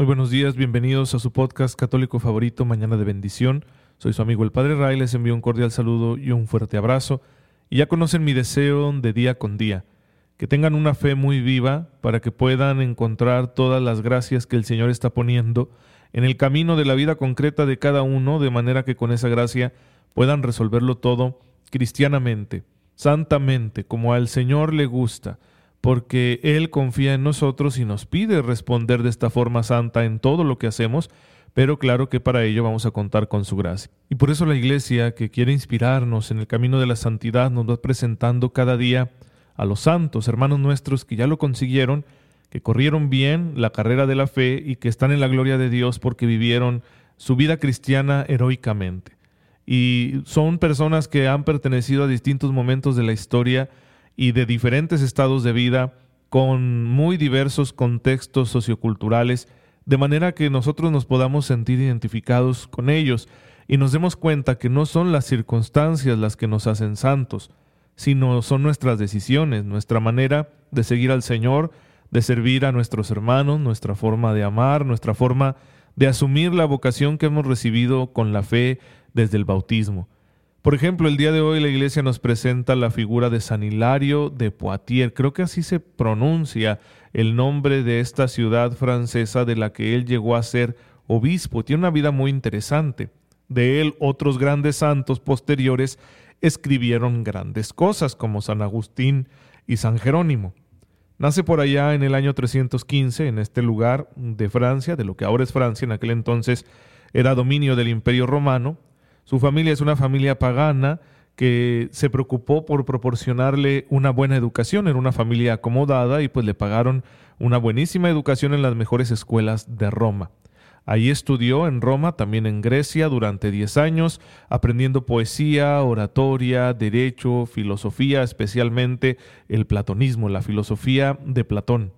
Muy buenos días, bienvenidos a su podcast católico favorito Mañana de Bendición. Soy su amigo el Padre Ray, les envío un cordial saludo y un fuerte abrazo. Y ya conocen mi deseo de día con día, que tengan una fe muy viva para que puedan encontrar todas las gracias que el Señor está poniendo en el camino de la vida concreta de cada uno, de manera que con esa gracia puedan resolverlo todo cristianamente, santamente, como al Señor le gusta porque Él confía en nosotros y nos pide responder de esta forma santa en todo lo que hacemos, pero claro que para ello vamos a contar con su gracia. Y por eso la Iglesia, que quiere inspirarnos en el camino de la santidad, nos va presentando cada día a los santos, hermanos nuestros que ya lo consiguieron, que corrieron bien la carrera de la fe y que están en la gloria de Dios porque vivieron su vida cristiana heroicamente. Y son personas que han pertenecido a distintos momentos de la historia, y de diferentes estados de vida con muy diversos contextos socioculturales, de manera que nosotros nos podamos sentir identificados con ellos y nos demos cuenta que no son las circunstancias las que nos hacen santos, sino son nuestras decisiones, nuestra manera de seguir al Señor, de servir a nuestros hermanos, nuestra forma de amar, nuestra forma de asumir la vocación que hemos recibido con la fe desde el bautismo. Por ejemplo, el día de hoy la iglesia nos presenta la figura de San Hilario de Poitiers. Creo que así se pronuncia el nombre de esta ciudad francesa de la que él llegó a ser obispo. Tiene una vida muy interesante. De él otros grandes santos posteriores escribieron grandes cosas como San Agustín y San Jerónimo. Nace por allá en el año 315 en este lugar de Francia, de lo que ahora es Francia, en aquel entonces era dominio del Imperio Romano, su familia es una familia pagana que se preocupó por proporcionarle una buena educación. Era una familia acomodada y pues le pagaron una buenísima educación en las mejores escuelas de Roma. Allí estudió en Roma, también en Grecia, durante 10 años, aprendiendo poesía, oratoria, derecho, filosofía, especialmente el platonismo, la filosofía de Platón.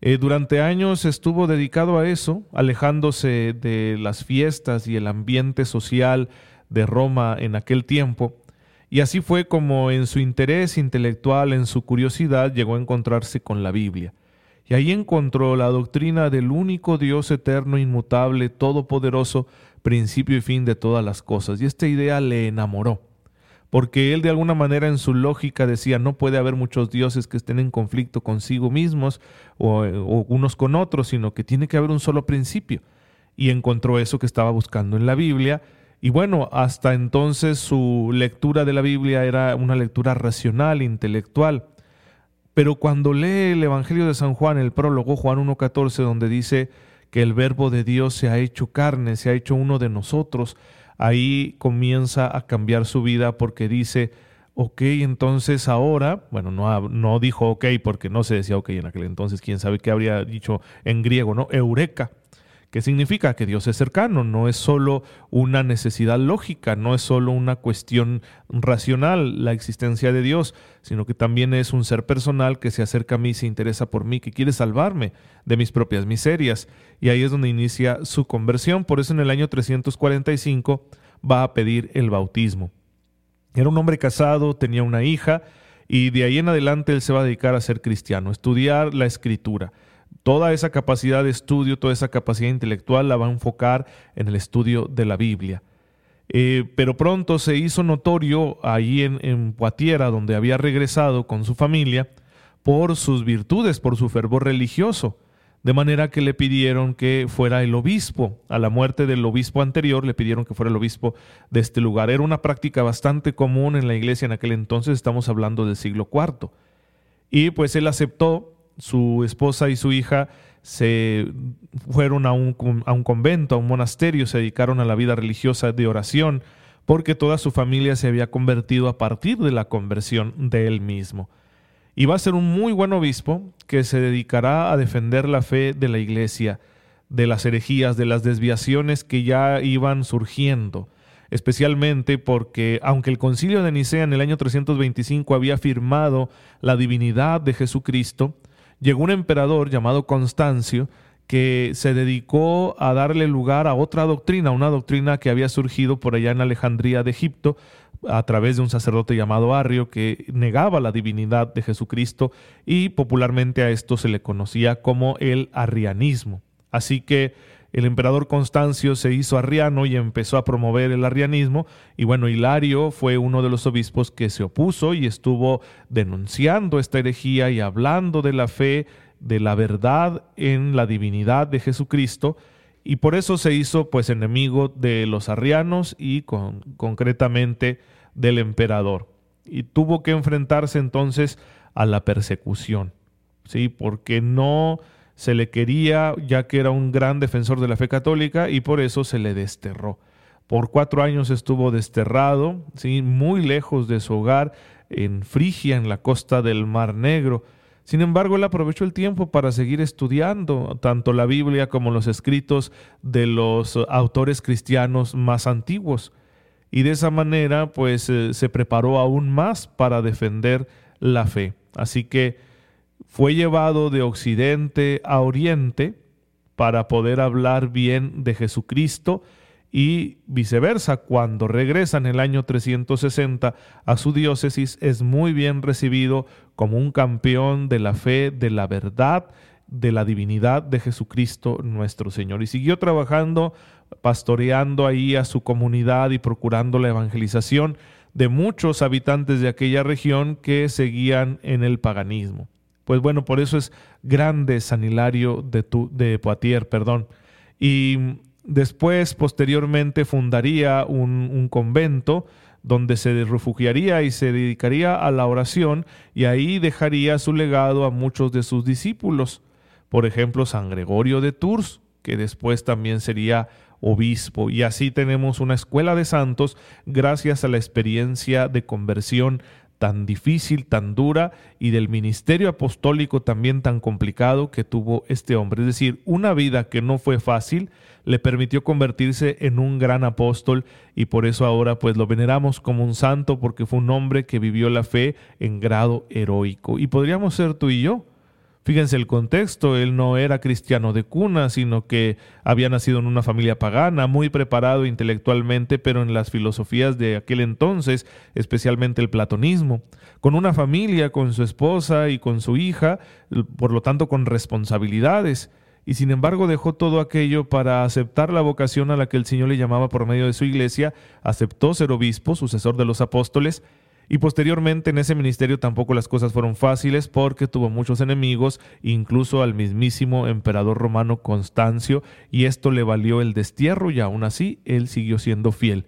Eh, durante años estuvo dedicado a eso, alejándose de las fiestas y el ambiente social de Roma en aquel tiempo, y así fue como en su interés intelectual, en su curiosidad, llegó a encontrarse con la Biblia. Y ahí encontró la doctrina del único Dios eterno, inmutable, todopoderoso, principio y fin de todas las cosas. Y esta idea le enamoró porque él de alguna manera en su lógica decía no puede haber muchos dioses que estén en conflicto consigo mismos o, unos con otros, sino que tiene que haber un solo principio. Y encontró eso que estaba buscando en la Biblia. Y bueno, hasta entonces su lectura de la Biblia era una lectura racional, intelectual. Pero cuando lee el Evangelio de San Juan, el prólogo Juan 1.14, donde dice que el verbo de Dios se ha hecho carne, se ha hecho uno de nosotros, ahí comienza a cambiar su vida porque dice, ok, entonces ahora, bueno, no, no dijo ok porque no se decía ok en aquel entonces, quién sabe qué habría dicho en griego, ¿no? Eureka. ¿Qué significa? Que Dios es cercano, no es solo una necesidad lógica, no es solo una cuestión racional la existencia de Dios, sino que también es un ser personal que se acerca a mí, se interesa por mí, que quiere salvarme de mis propias miserias. Y ahí es donde inicia su conversión. Por eso en el año 345 va a pedir el bautismo. Era un hombre casado, tenía una hija, y de ahí en adelante él se va a dedicar a ser cristiano, estudiar la escritura toda esa capacidad de estudio, toda esa capacidad intelectual la va a enfocar en el estudio de la Biblia. Eh, pero pronto se hizo notorio ahí en, en Poitiers, donde había regresado con su familia, por sus virtudes, por su fervor religioso, de manera que le pidieron que fuera el obispo. A la muerte del obispo anterior le pidieron que fuera el obispo de este lugar. Era una práctica bastante común en la iglesia en aquel entonces, estamos hablando del siglo IV. Y pues él aceptó su esposa y su hija se fueron a un, a un, convento, a un monasterio, se dedicaron a la vida religiosa de oración, porque toda su familia se había convertido a partir de la conversión de él mismo. Y va a ser un muy buen obispo que se dedicará a defender la fe de la iglesia, de las herejías, de las desviaciones que ya iban surgiendo, especialmente porque aunque el concilio de Nicea en el año 325 había afirmado la divinidad de Jesucristo, llegó un emperador llamado Constancio, que se dedicó a darle lugar a otra doctrina, una doctrina que había surgido por allá en Alejandría de Egipto a través de un sacerdote llamado Arrio que negaba la divinidad de Jesucristo y popularmente a esto se le conocía como el arrianismo. Así que el emperador Constancio se hizo arriano y empezó a promover el arrianismo y bueno, Hilario fue uno de los obispos que se opuso y estuvo denunciando esta herejía y hablando de la fe de la verdad en la divinidad de Jesucristo y por eso se hizo pues enemigo de los arrianos y con, concretamente del emperador y tuvo que enfrentarse entonces a la persecución, ¿sí? Porque no se le quería ya que era un gran defensor de la fe católica y por eso se le desterró. Por cuatro años estuvo desterrado, ¿sí? muy lejos de su hogar, en Frigia, en la costa del Mar Negro, sin embargo, él aprovechó el tiempo para seguir estudiando tanto la Biblia como los escritos de los autores cristianos más antiguos. Y de esa manera, pues eh, se preparó aún más para defender la fe. Así que fue llevado de occidente a oriente para poder hablar bien de Jesucristo y viceversa, cuando regresa en el año 360 a su diócesis, es muy bien recibido como un campeón de la fe, de la verdad, de la divinidad de Jesucristo nuestro Señor. Y siguió trabajando, pastoreando ahí a su comunidad y procurando la evangelización de muchos habitantes de aquella región que seguían en el paganismo. Pues bueno, por eso es grande San Hilario de, de Poitiers, perdón. Y Después, posteriormente, fundaría un, convento donde se refugiaría y se dedicaría a la oración y ahí dejaría su legado a muchos de sus discípulos. Por ejemplo, San Gregorio de Tours, que después también sería obispo. Y así tenemos una escuela de santos gracias a la experiencia de conversión tan difícil, tan dura y del ministerio apostólico también tan complicado que tuvo este hombre. Es decir, una vida que no fue fácil le permitió convertirse en un gran apóstol y por eso ahora pues lo veneramos como un santo porque fue un hombre que vivió la fe en grado heroico. Y podríamos ser tú y yo Fíjense el contexto, él no era cristiano de cuna, sino que había nacido en una familia pagana, muy preparado intelectualmente, pero en las filosofías de aquel entonces, especialmente el platonismo, con una familia, con su esposa y con su hija, por lo tanto con responsabilidades. Y sin embargo dejó todo aquello para aceptar la vocación a la que el Señor le llamaba por medio de su iglesia, aceptó ser obispo, sucesor de los apóstoles, y posteriormente en ese ministerio tampoco las cosas fueron fáciles porque tuvo muchos enemigos, incluso al mismísimo emperador romano Constancio, y esto le valió el destierro y aún así él siguió siendo fiel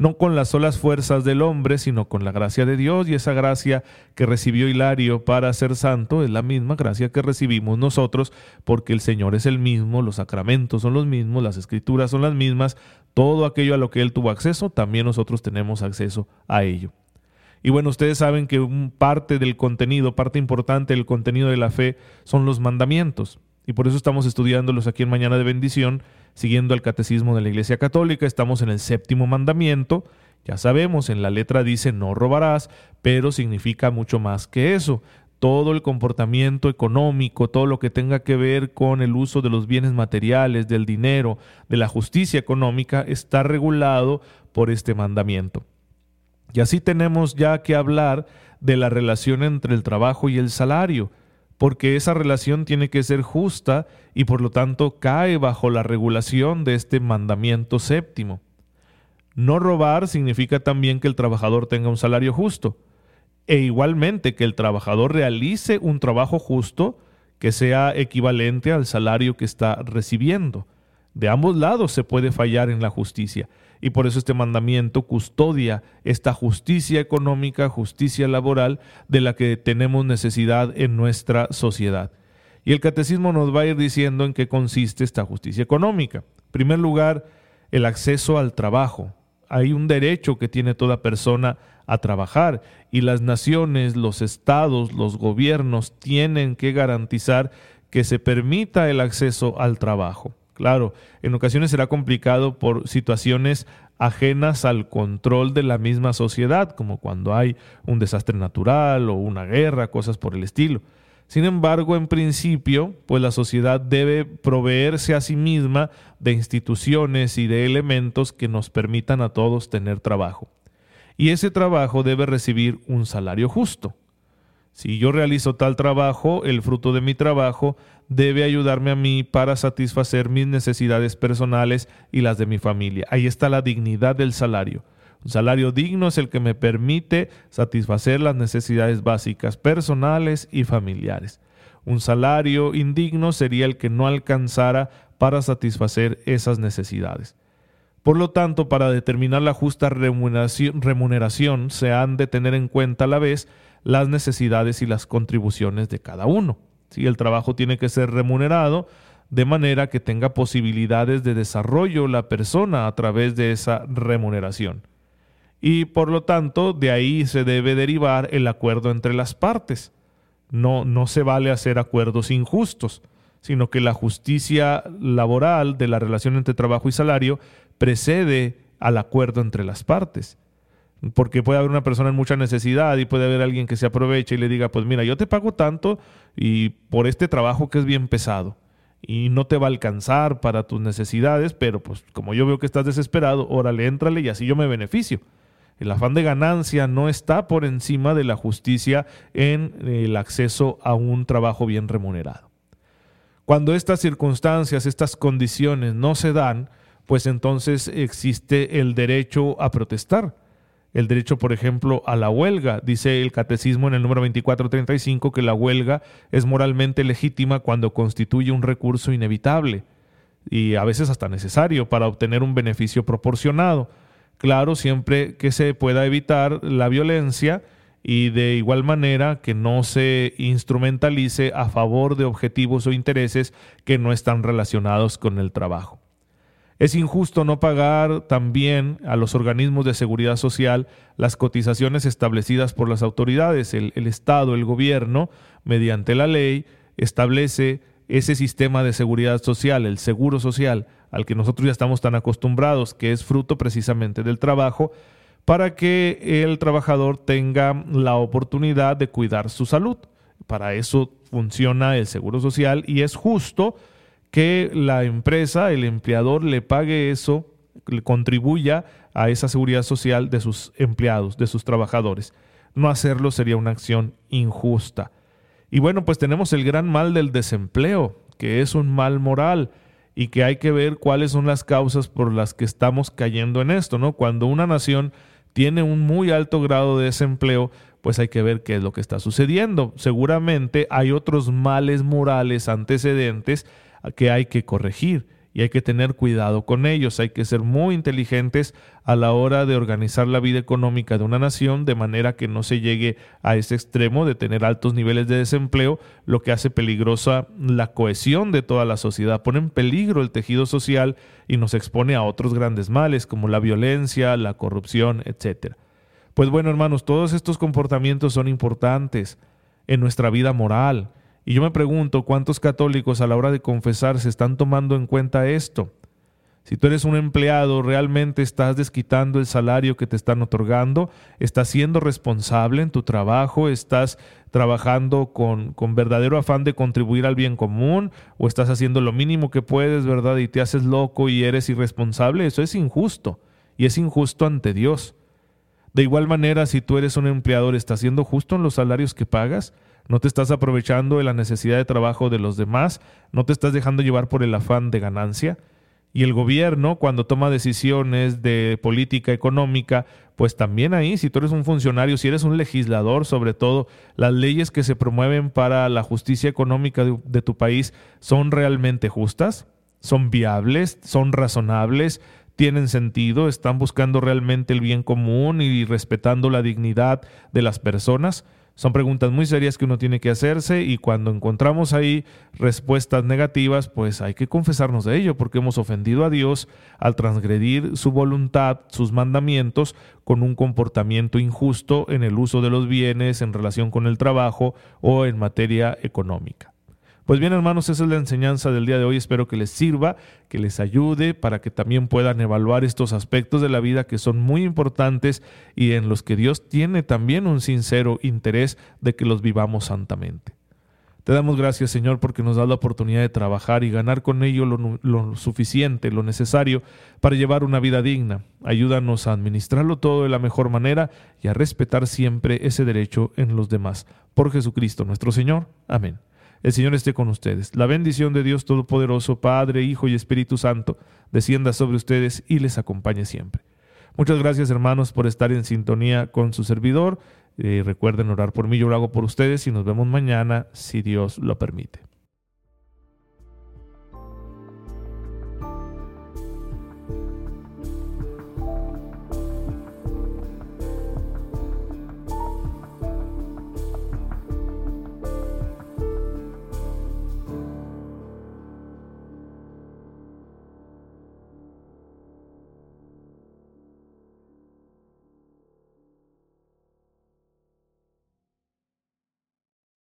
no con las solas fuerzas del hombre, sino con la gracia de Dios, y esa gracia que recibió Hilario para ser santo es la misma gracia que recibimos nosotros, porque el Señor es el mismo, los sacramentos son los mismos, las escrituras son las mismas, todo aquello a lo que Él tuvo acceso, también nosotros tenemos acceso a ello. Y bueno, ustedes saben que parte del contenido, parte importante del contenido de la fe son los mandamientos. Y por eso estamos estudiándolos aquí en Mañana de Bendición, siguiendo el catecismo de la Iglesia Católica. Estamos en el séptimo mandamiento. Ya sabemos, en la letra dice no robarás, pero significa mucho más que eso. Todo el comportamiento económico, todo lo que tenga que ver con el uso de los bienes materiales, del dinero, de la justicia económica, está regulado por este mandamiento. Y así tenemos ya que hablar de la relación entre el trabajo y el salario, porque esa relación tiene que ser justa y por lo tanto cae bajo la regulación de este mandamiento séptimo. No robar significa también que el trabajador tenga un salario justo, e igualmente que el trabajador realice un trabajo justo que sea equivalente al salario que está recibiendo. De ambos lados se puede fallar en la justicia y por eso este mandamiento custodia esta justicia económica, justicia laboral de la que tenemos necesidad en nuestra sociedad. Y el catecismo nos va a ir diciendo en qué consiste esta justicia económica. En primer lugar, el acceso al trabajo, hay un derecho que tiene toda persona a trabajar y las naciones, los estados, los gobiernos tienen que garantizar que se permita el acceso al trabajo. Claro, en ocasiones será complicado por situaciones ajenas al control de la misma sociedad, como cuando hay un desastre natural o una guerra, cosas por el estilo. Sin embargo, en principio, pues la sociedad debe proveerse a sí misma de instituciones y de elementos que nos permitan a todos tener trabajo. Y ese trabajo debe recibir un salario justo. Si yo realizo tal trabajo, el fruto de mi trabajo debe ayudarme a mí para satisfacer mis necesidades personales y las de mi familia. Ahí está la dignidad del salario. Un salario digno es el que me permite satisfacer las necesidades básicas personales y familiares. Un salario indigno sería el que no alcanzara para satisfacer esas necesidades. Por lo tanto, para determinar la justa remuneración, se han de tener en cuenta a la vez las necesidades y las contribuciones de cada uno. Si el trabajo tiene que ser remunerado de manera que tenga posibilidades de desarrollo la persona a través de esa remuneración y por lo tanto de ahí se debe derivar el acuerdo entre las partes. No, no se vale hacer acuerdos injustos, sino que la justicia laboral de la relación entre trabajo y salario precede al acuerdo entre las partes. Porque puede haber una persona en mucha necesidad y puede haber alguien que se aproveche y le diga, pues mira, yo te pago tanto y por este trabajo que es bien pesado y no te va a alcanzar para tus necesidades, pero pues como yo veo que estás desesperado, órale, éntrale y así yo me beneficio. El afán de ganancia no está por encima de la justicia en el acceso a un trabajo bien remunerado. Cuando estas circunstancias, estas condiciones no se dan, pues entonces existe el derecho a protestar. El derecho, por ejemplo, a la huelga. Dice el catecismo en el número 2435 que la huelga es moralmente legítima cuando constituye un recurso inevitable y a veces hasta necesario para obtener un beneficio proporcionado. Claro, siempre que se pueda evitar la violencia y de igual manera que no se instrumentalice a favor de objetivos o intereses que no están relacionados con el trabajo. Es injusto no pagar también a los organismos de seguridad social las cotizaciones establecidas por las autoridades. El, Estado, el gobierno, mediante la ley, establece ese sistema de seguridad social, el seguro social, al que nosotros ya estamos tan acostumbrados, que es fruto precisamente del trabajo, para que el trabajador tenga la oportunidad de cuidar su salud. Para eso funciona el seguro social y es justo que la empresa, el empleador, le pague eso, le contribuya a esa seguridad social de sus empleados, de sus trabajadores. No hacerlo sería una acción injusta. Y bueno, pues tenemos el gran mal del desempleo, que es un mal moral y que hay que ver cuáles son las causas por las que estamos cayendo en esto, ¿no? Cuando una nación tiene un muy alto grado de desempleo, pues hay que ver qué es lo que está sucediendo. Seguramente hay otros males morales antecedentes que hay que corregir y hay que tener cuidado con ellos, hay que ser muy inteligentes a la hora de organizar la vida económica de una nación de manera que no se llegue a ese extremo de tener altos niveles de desempleo, lo que hace peligrosa la cohesión de toda la sociedad, pone en peligro el tejido social y nos expone a otros grandes males como la violencia, la corrupción, etc. Pues bueno, hermanos, todos estos comportamientos son importantes en nuestra vida moral, y yo me pregunto cuántos católicos a la hora de confesar se están tomando en cuenta esto. Si tú eres un empleado, realmente estás desquitando el salario que te están otorgando, estás siendo responsable en tu trabajo, estás trabajando con, con, verdadero afán de contribuir al bien común, o estás haciendo lo mínimo que puedes, ¿verdad? Y te haces loco y eres irresponsable, eso es injusto, y es injusto ante Dios. De igual manera, si tú eres un empleador, ¿estás siendo justo en los salarios que pagas? no te estás aprovechando de la necesidad de trabajo de los demás, no te estás dejando llevar por el afán de ganancia. Y el gobierno, cuando toma decisiones de política económica, pues también ahí, si tú eres un funcionario, si eres un legislador, sobre todo, las leyes que se promueven para la justicia económica de, de tu país son realmente justas, son viables, son razonables, tienen sentido, están buscando realmente el bien común y respetando la dignidad de las personas Son preguntas muy serias que uno tiene que hacerse y cuando encontramos ahí respuestas negativas, pues hay que confesarnos de ello porque hemos ofendido a Dios al transgredir su voluntad, sus mandamientos, con un comportamiento injusto en el uso de los bienes, en relación con el trabajo o en materia económica. Pues bien, hermanos, esa es la enseñanza del día de hoy. Espero que les sirva, que les ayude para que también puedan evaluar estos aspectos de la vida que son muy importantes y en los que Dios tiene también un sincero interés de que los vivamos santamente. Te damos gracias, Señor, porque nos da la oportunidad de trabajar y ganar con ello lo, lo, suficiente, lo necesario para llevar una vida digna. Ayúdanos a administrarlo todo de la mejor manera y a respetar siempre ese derecho en los demás. Por Jesucristo nuestro Señor. Amén. El Señor esté con ustedes. La bendición de Dios Todopoderoso, Padre, Hijo y Espíritu Santo, descienda sobre ustedes y les acompañe siempre. Muchas gracias hermanos por estar en sintonía con su servidor. Eh, recuerden orar por mí, yo lo hago por ustedes y nos vemos mañana si Dios lo permite.